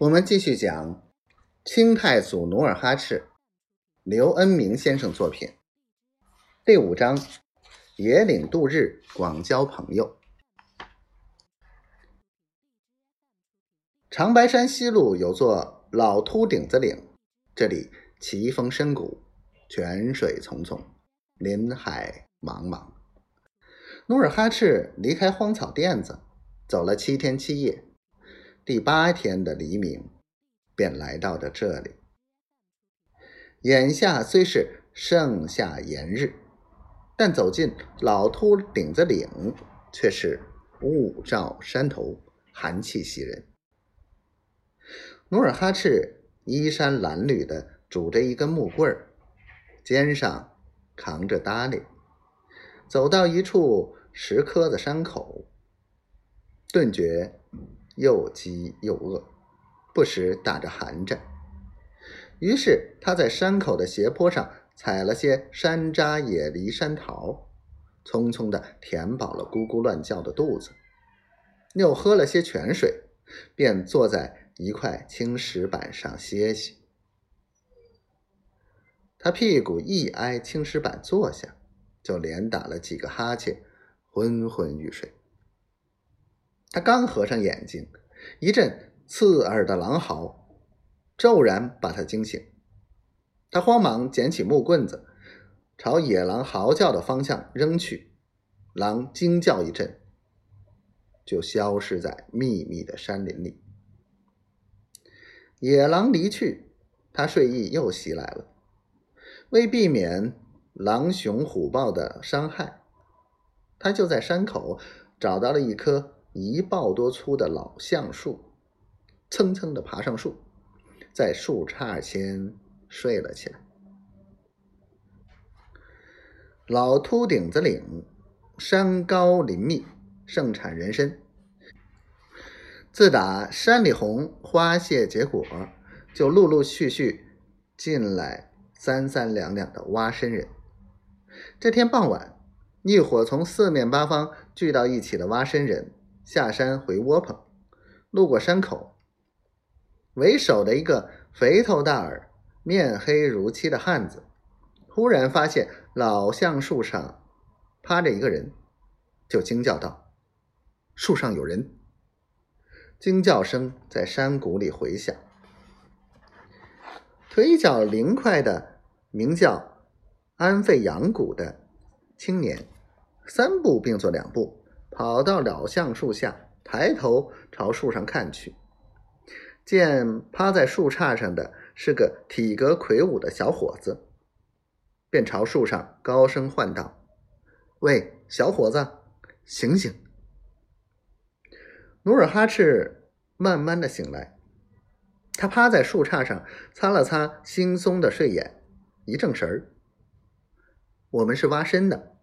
我们继续讲清太祖努尔哈赤，刘恩明先生作品第五章：野岭度日，广交朋友。长白山西麓有座老秃顶子岭，这里奇峰深谷，泉水淙淙，林海茫茫。努尔哈赤离开荒草甸子，走了七天七夜。第八天的黎明，便来到了这里。眼下虽是盛夏炎日，但走进老秃顶子岭，却是雾罩山头，寒气袭人。努尔哈赤衣衫褴褛的拄着一根木棍儿，肩上扛着搭裢，走到一处石磕的山口，顿觉。又饥又饿，不时打着寒战。于是他在山口的斜坡上采了些山楂、野梨、山桃，匆匆的填饱了咕咕乱叫的肚子，又喝了些泉水，便坐在一块青石板上歇息。他屁股一挨青石板坐下，就连打了几个哈欠，昏昏欲睡。他刚合上眼睛，一阵刺耳的狼嚎骤然把他惊醒。他慌忙捡起木棍子，朝野狼嚎叫的方向扔去。狼惊叫一阵，就消失在密密的山林里。野狼离去，他睡意又袭来了。为避免狼熊虎豹的伤害，他就在山口找到了一棵。一抱多粗的老橡树，蹭蹭的爬上树，在树杈间睡了起来。老秃顶子岭山高林密，盛产人参。自打山里红花谢结果，就陆陆续续进来三三两两的挖参人。这天傍晚，一伙从四面八方聚到一起的挖参人。下山回窝棚，路过山口，为首的一个肥头大耳、面黑如漆的汉子，忽然发现老橡树上趴着一个人，就惊叫道：“树上有人！”惊叫声在山谷里回响。腿脚灵快的名叫安费扬谷的青年，三步并作两步。跑到老橡树下，抬头朝树上看去，见趴在树杈上的是个体格魁梧的小伙子，便朝树上高声唤道：“喂，小伙子，醒醒！”努尔哈赤慢慢的醒来，他趴在树杈上擦了擦惺忪的睡眼，一正神儿：“我们是挖参的。”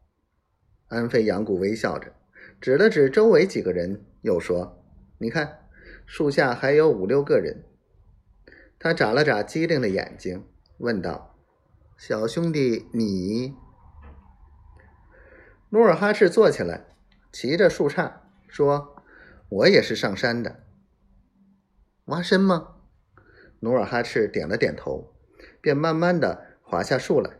安飞扬谷微笑着。指了指周围几个人，又说：“你看，树下还有五六个人。”他眨了眨机灵的眼睛，问道：“小兄弟，你？”努尔哈赤坐起来，骑着树杈说：“我也是上山的。”挖参吗？努尔哈赤点了点头，便慢慢的滑下树来。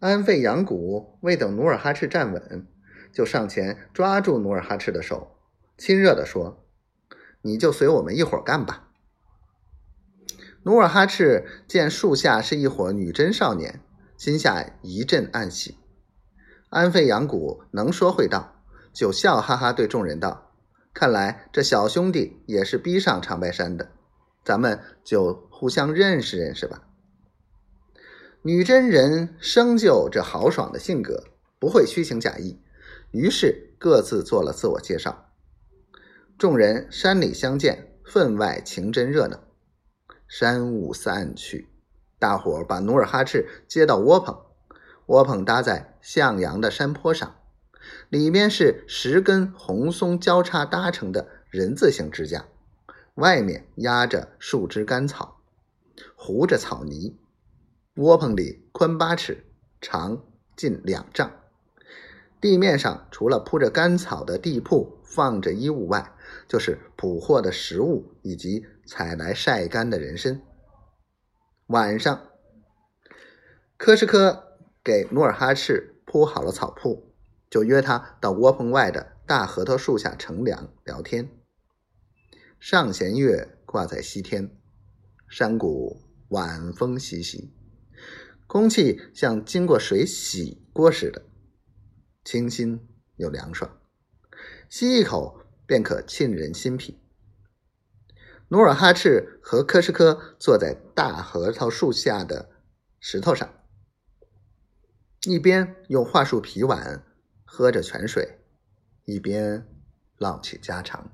安费扬谷未等努尔哈赤站稳。就上前抓住努尔哈赤的手，亲热地说：“你就随我们一伙干吧。”努尔哈赤见树下是一伙女真少年，心下一阵暗喜。安费扬谷能说会道，就笑哈哈对众人道：“看来这小兄弟也是逼上长白山的，咱们就互相认识认识吧。”女真人生就这豪爽的性格，不会虚情假意。于是各自做了自我介绍，众人山里相见，分外情真热闹。山雾散去，大伙儿把努尔哈赤接到窝棚，窝棚搭在向阳的山坡上，里面是十根红松交叉搭成的人字形支架，外面压着树枝干草，糊着草泥。窝棚里宽八尺，长近两丈。地面上除了铺着干草的地铺放着衣物外，就是捕获的食物以及采来晒干的人参。晚上，科什科给努尔哈赤铺好了草铺，就约他到窝棚外的大核桃树下乘凉聊天。上弦月挂在西天，山谷晚风习习，空气像经过水洗过似的，清新又凉爽，吸一口便可沁人心脾。努尔哈赤和科什科坐在大核桃树下的石头上，一边用桦树皮碗喝着泉水，一边唠起家常。